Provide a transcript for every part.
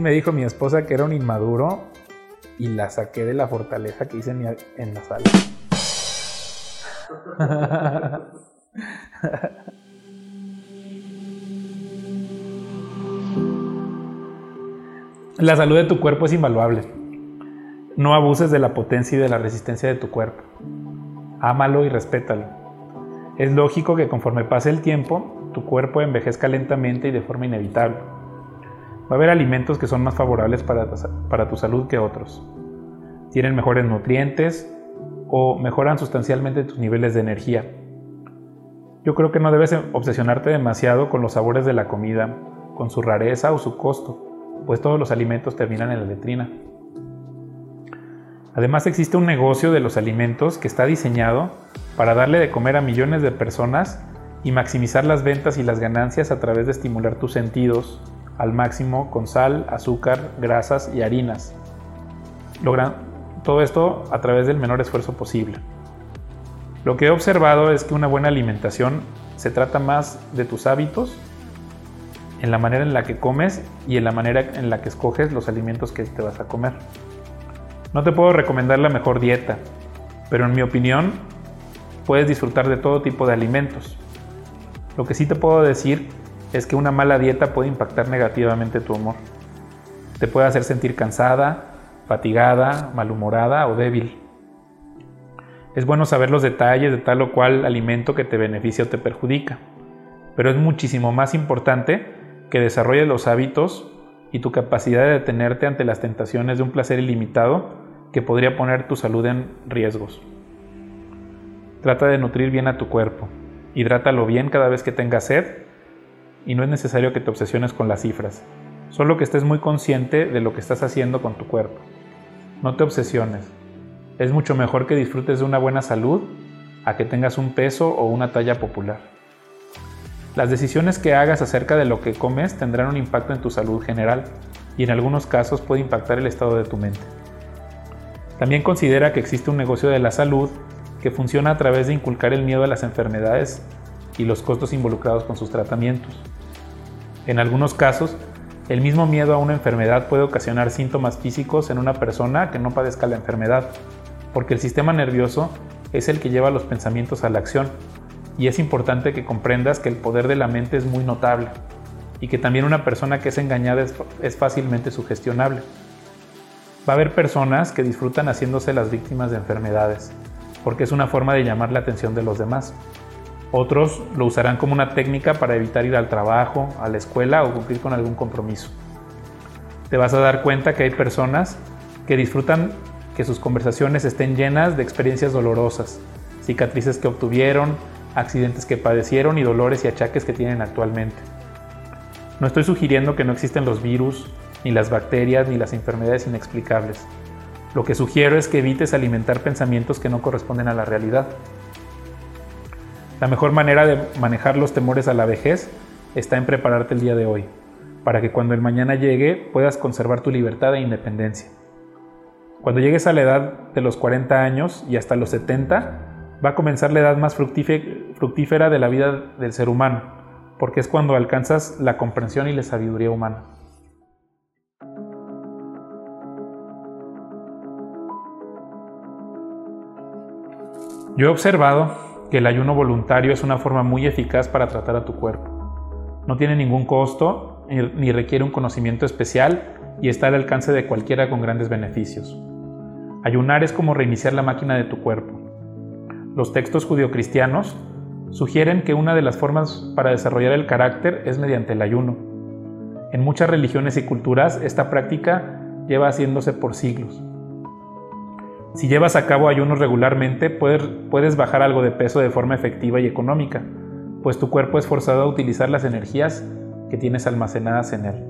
Me dijo mi esposa que era un inmaduro y la saqué de la fortaleza que hice en, en la sala. La salud de tu cuerpo es invaluable. No abuses de la potencia y de la resistencia de tu cuerpo. Ámalo y respétalo. Es lógico que conforme pase el tiempo, tu cuerpo envejezca lentamente y de forma inevitable. Va a haber alimentos que son más favorables para, para tu salud que otros. Tienen mejores nutrientes o mejoran sustancialmente tus niveles de energía. Yo creo que no debes obsesionarte demasiado con los sabores de la comida, con su rareza o su costo pues todos los alimentos terminan en la letrina. Además existe un negocio de los alimentos que está diseñado para darle de comer a millones de personas y maximizar las ventas y las ganancias a través de estimular tus sentidos al máximo con sal, azúcar, grasas y harinas. Logran todo esto a través del menor esfuerzo posible. Lo que he observado es que una buena alimentación se trata más de tus hábitos en la manera en la que comes y en la manera en la que escoges los alimentos que te vas a comer. No te puedo recomendar la mejor dieta, pero en mi opinión puedes disfrutar de todo tipo de alimentos. Lo que sí te puedo decir es que una mala dieta puede impactar negativamente tu humor. Te puede hacer sentir cansada, fatigada, malhumorada o débil. Es bueno saber los detalles de tal o cual alimento que te beneficia o te perjudica, pero es muchísimo más importante que desarrolles los hábitos y tu capacidad de detenerte ante las tentaciones de un placer ilimitado que podría poner tu salud en riesgos. Trata de nutrir bien a tu cuerpo, hidrátalo bien cada vez que tengas sed y no es necesario que te obsesiones con las cifras, solo que estés muy consciente de lo que estás haciendo con tu cuerpo. No te obsesiones, es mucho mejor que disfrutes de una buena salud a que tengas un peso o una talla popular. Las decisiones que hagas acerca de lo que comes tendrán un impacto en tu salud general y en algunos casos puede impactar el estado de tu mente. También considera que existe un negocio de la salud que funciona a través de inculcar el miedo a las enfermedades y los costos involucrados con sus tratamientos. En algunos casos, el mismo miedo a una enfermedad puede ocasionar síntomas físicos en una persona que no padezca la enfermedad, porque el sistema nervioso es el que lleva los pensamientos a la acción y es importante que comprendas que el poder de la mente es muy notable y que también una persona que es engañada es, fácilmente sugestionable. Va a haber personas que disfrutan haciéndose las víctimas de enfermedades, porque es una forma de llamar la atención de los demás. Otros lo usarán como una técnica para evitar ir al trabajo, a la escuela o cumplir con algún compromiso. Te vas a dar cuenta que hay personas que disfrutan que sus conversaciones estén llenas de experiencias dolorosas, cicatrices que obtuvieron, accidentes que padecieron y dolores y achaques que tienen actualmente. No estoy sugiriendo que no existen los virus, ni las bacterias, ni las enfermedades inexplicables. Lo que sugiero es que evites alimentar pensamientos que no corresponden a la realidad. La mejor manera de manejar los temores a la vejez está en prepararte el día de hoy, para que cuando el mañana llegue puedas conservar tu libertad e independencia. Cuando llegues a la edad de los 40 años y hasta los 70, va a comenzar la edad más fructífera de la vida del ser humano, porque es cuando alcanzas la comprensión y la sabiduría humana. Yo he observado que el ayuno voluntario es una forma muy eficaz para tratar a tu cuerpo. No tiene ningún costo ni requiere un conocimiento especial y está al alcance de cualquiera con grandes beneficios. Ayunar es como reiniciar la máquina de tu cuerpo los textos judio-cristianos sugieren que una de las formas para desarrollar el carácter es mediante el ayuno. En muchas religiones y culturas esta práctica lleva haciéndose por siglos. Si llevas a cabo ayunos regularmente, puedes, bajar algo de peso de forma efectiva y económica, pues tu cuerpo es forzado a utilizar las energías que tienes almacenadas en él.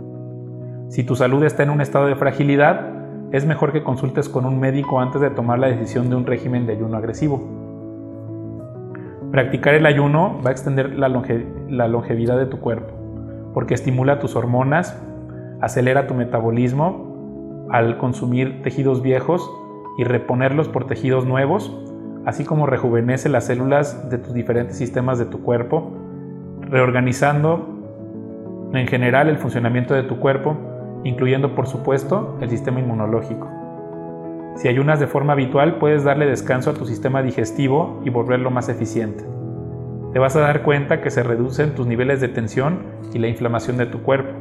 Si tu salud está en un estado de fragilidad, es mejor que consultes con un médico antes de tomar la decisión de un régimen de ayuno agresivo. Practicar el ayuno va a extender la, longevidad de tu cuerpo, porque estimula tus hormonas, acelera tu metabolismo al consumir tejidos viejos y reponerlos por tejidos nuevos, así como rejuvenece las células de tus diferentes sistemas de tu cuerpo, reorganizando en general el funcionamiento de tu cuerpo incluyendo por supuesto el sistema inmunológico. Si ayunas de forma habitual, puedes darle descanso a tu sistema digestivo y volverlo más eficiente. Te vas a dar cuenta que se reducen tus niveles de tensión y la inflamación de tu cuerpo.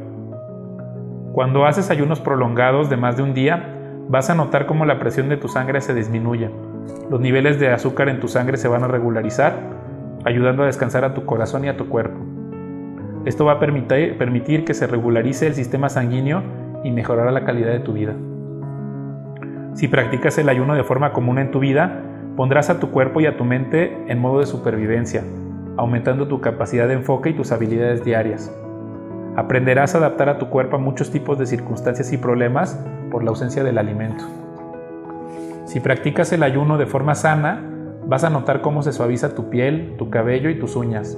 Cuando haces ayunos prolongados de más de un día, vas a notar cómo la presión de tu sangre se disminuye. Los niveles de azúcar en tu sangre se van a regularizar, ayudando a descansar a tu corazón y a tu cuerpo. Esto va a permitir, que se regularice el sistema sanguíneo y mejorará la calidad de tu vida. Si practicas el ayuno de forma común en tu vida, pondrás a tu cuerpo y a tu mente en modo de supervivencia, aumentando tu capacidad de enfoque y tus habilidades diarias. Aprenderás a adaptar a tu cuerpo a muchos tipos de circunstancias y problemas por la ausencia del alimento. Si practicas el ayuno de forma sana, vas a notar cómo se suaviza tu piel, tu cabello y tus uñas.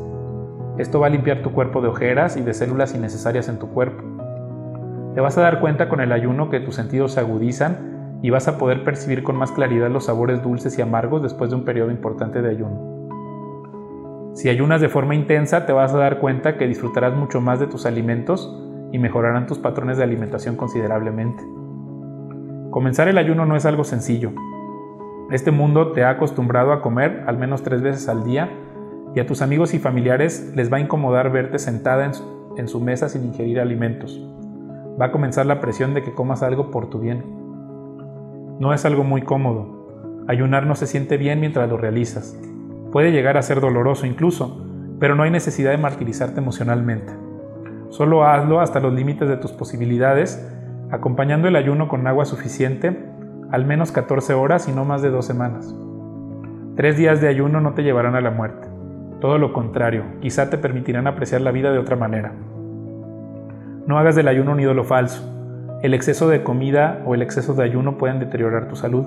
Esto va a limpiar tu cuerpo de ojeras y de células innecesarias en tu cuerpo. Te vas a dar cuenta con el ayuno que tus sentidos se agudizan y vas a poder percibir con más claridad los sabores dulces y amargos después de un periodo importante de ayuno. Si ayunas de forma intensa, te vas a dar cuenta que disfrutarás mucho más de tus alimentos y mejorarán tus patrones de alimentación considerablemente. Comenzar el ayuno no es algo sencillo. Este mundo te ha acostumbrado a comer al menos tres veces al día y a tus amigos y familiares les va a incomodar verte sentada en su, mesa sin ingerir alimentos. Va a comenzar la presión de que comas algo por tu bien. No es algo muy cómodo. Ayunar no se siente bien mientras lo realizas. Puede llegar a ser doloroso incluso, pero no hay necesidad de martirizarte emocionalmente. Solo hazlo hasta los límites de tus posibilidades, acompañando el ayuno con agua suficiente, al menos 14 horas y no más de dos semanas. Tres días de ayuno no te llevarán a la muerte. Todo lo contrario, quizá te permitirán apreciar la vida de otra manera. No hagas del ayuno un ídolo falso. El exceso de comida o el exceso de ayuno pueden deteriorar tu salud.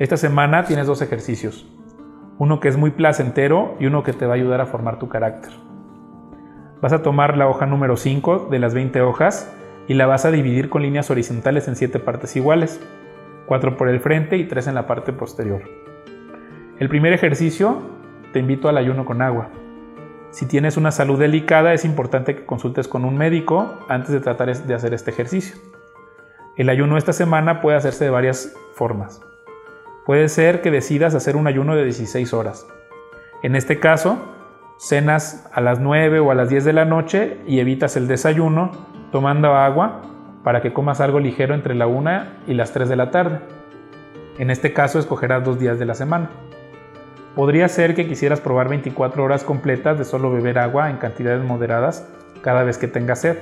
Esta semana tienes dos ejercicios, uno que es muy placentero y uno que te va a ayudar a formar tu carácter. Vas a tomar la hoja número 5 de las 20 hojas y la vas a dividir con líneas horizontales en 7 partes iguales, 4 por el frente y 3 en la parte posterior. El primer ejercicio te invito al ayuno con agua. Si tienes una salud delicada es importante que consultes con un médico antes de tratar de hacer este ejercicio. El ayuno esta semana puede hacerse de varias formas. Puede ser que decidas hacer un ayuno de 16 horas. En este caso, cenas a las 9 o a las 10 de la noche y evitas el desayuno tomando agua para que comas algo ligero entre la 1 y las 3 de la tarde. En este caso escogerás dos días de la semana. Podría ser que quisieras probar 24 horas completas de solo beber agua en cantidades moderadas cada vez que tengas sed.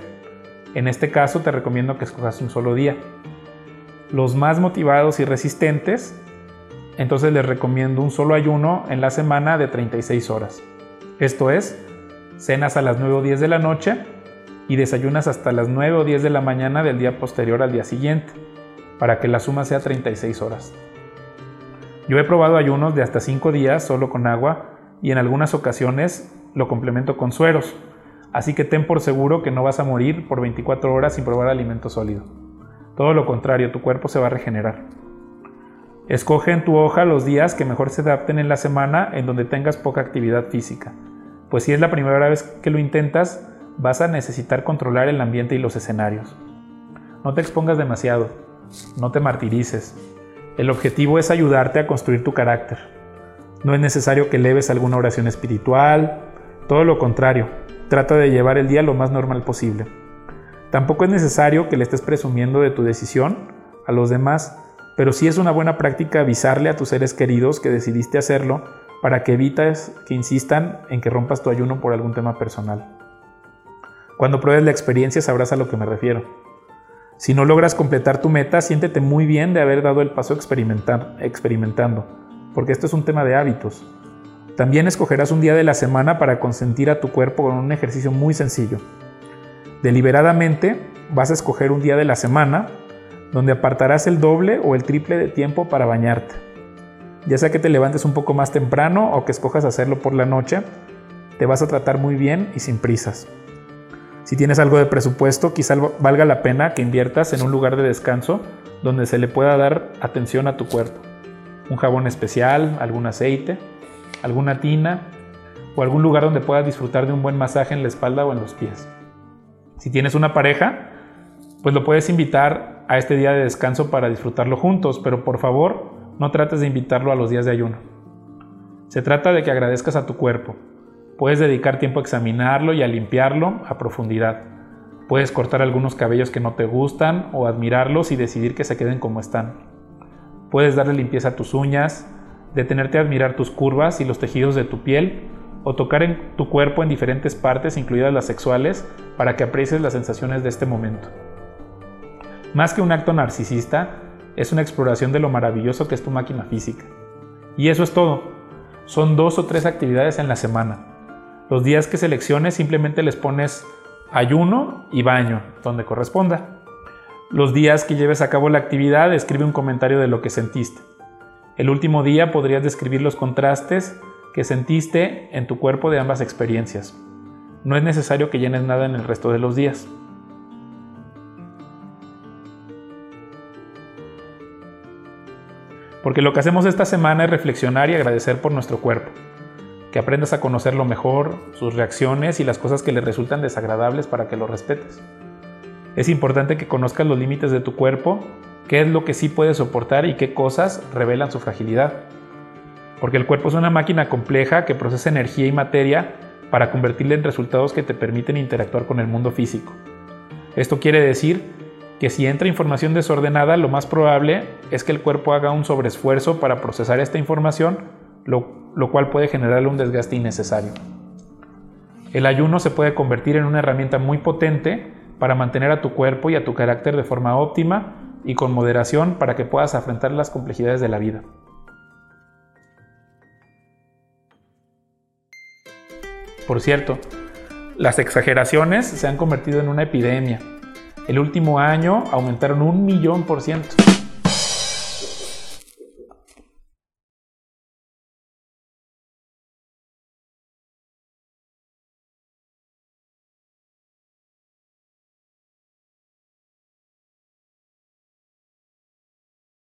En este caso te recomiendo que escojas un solo día. Los más motivados y resistentes entonces les recomiendo un solo ayuno en la semana de 36 horas. Esto es, cenas a las 9 o 10 de la noche y desayunas hasta las 9 o 10 de la mañana del día posterior al día siguiente, para que la suma sea 36 horas. Yo he probado ayunos de hasta 5 días solo con agua y en algunas ocasiones lo complemento con sueros, así que ten por seguro que no vas a morir por 24 horas sin probar alimento sólido. Todo lo contrario, tu cuerpo se va a regenerar. Escoge en tu hoja los días que mejor se adapten en la semana en donde tengas poca actividad física, pues si es la primera vez que lo intentas, vas a necesitar controlar el ambiente y los escenarios. No te expongas demasiado, no te martirices. El objetivo es ayudarte a construir tu carácter. No es necesario que leves alguna oración espiritual, todo lo contrario, trata de llevar el día lo más normal posible. Tampoco es necesario que le estés presumiendo de tu decisión a los demás pero sí es una buena práctica avisarle a tus seres queridos que decidiste hacerlo para que evites que insistan en que rompas tu ayuno por algún tema personal. Cuando pruebes la experiencia sabrás a lo que me refiero. Si no logras completar tu meta, siéntete muy bien de haber dado el paso experimentando, porque esto es un tema de hábitos. También escogerás un día de la semana para consentir a tu cuerpo con un ejercicio muy sencillo. Deliberadamente vas a escoger un día de la semana donde apartarás el doble o el triple de tiempo para bañarte. Ya sea que te levantes un poco más temprano o que escojas hacerlo por la noche, te vas a tratar muy bien y sin prisas. Si tienes algo de presupuesto, quizá valga la pena que inviertas en un lugar de descanso donde se le pueda dar atención a tu cuerpo. Un jabón especial, algún aceite, alguna tina, o algún lugar donde puedas disfrutar de un buen masaje en la espalda o en los pies. Si tienes una pareja, pues lo puedes invitar a este día de descanso para disfrutarlo juntos, pero por favor no trates de invitarlo a los días de ayuno. Se trata de que agradezcas a tu cuerpo. Puedes dedicar tiempo a examinarlo y a limpiarlo a profundidad. Puedes cortar algunos cabellos que no te gustan o admirarlos y decidir que se queden como están. Puedes darle limpieza a tus uñas, detenerte a admirar tus curvas y los tejidos de tu piel o tocar en tu cuerpo en diferentes partes, incluidas las sexuales, para que aprecies las sensaciones de este momento. Más que un acto narcisista, es una exploración de lo maravilloso que es tu máquina física. Y eso es todo. Son dos o tres actividades en la semana. Los días que selecciones simplemente les pones ayuno y baño, donde corresponda. Los días que lleves a cabo la actividad, escribe un comentario de lo que sentiste. El último día podrías describir los contrastes que sentiste en tu cuerpo de ambas experiencias. No es necesario que llenes nada en el resto de los días. Porque lo que hacemos esta semana es reflexionar y agradecer por nuestro cuerpo. Que aprendas a conocerlo mejor, sus reacciones y las cosas que le resultan desagradables para que lo respetes. Es importante que conozcas los límites de tu cuerpo, qué es lo que sí puede soportar y qué cosas revelan su fragilidad. Porque el cuerpo es una máquina compleja que procesa energía y materia para convertirla en resultados que te permiten interactuar con el mundo físico. Esto quiere decir que si entra información desordenada, lo más probable es que el cuerpo haga un sobreesfuerzo para procesar esta información, lo, lo cual puede generarle un desgaste innecesario. El ayuno se puede convertir en una herramienta muy potente para mantener a tu cuerpo y a tu carácter de forma óptima y con moderación para que puedas afrontar las complejidades de la vida. Por cierto, las exageraciones se han convertido en una epidemia el último año aumentaron un millón por ciento.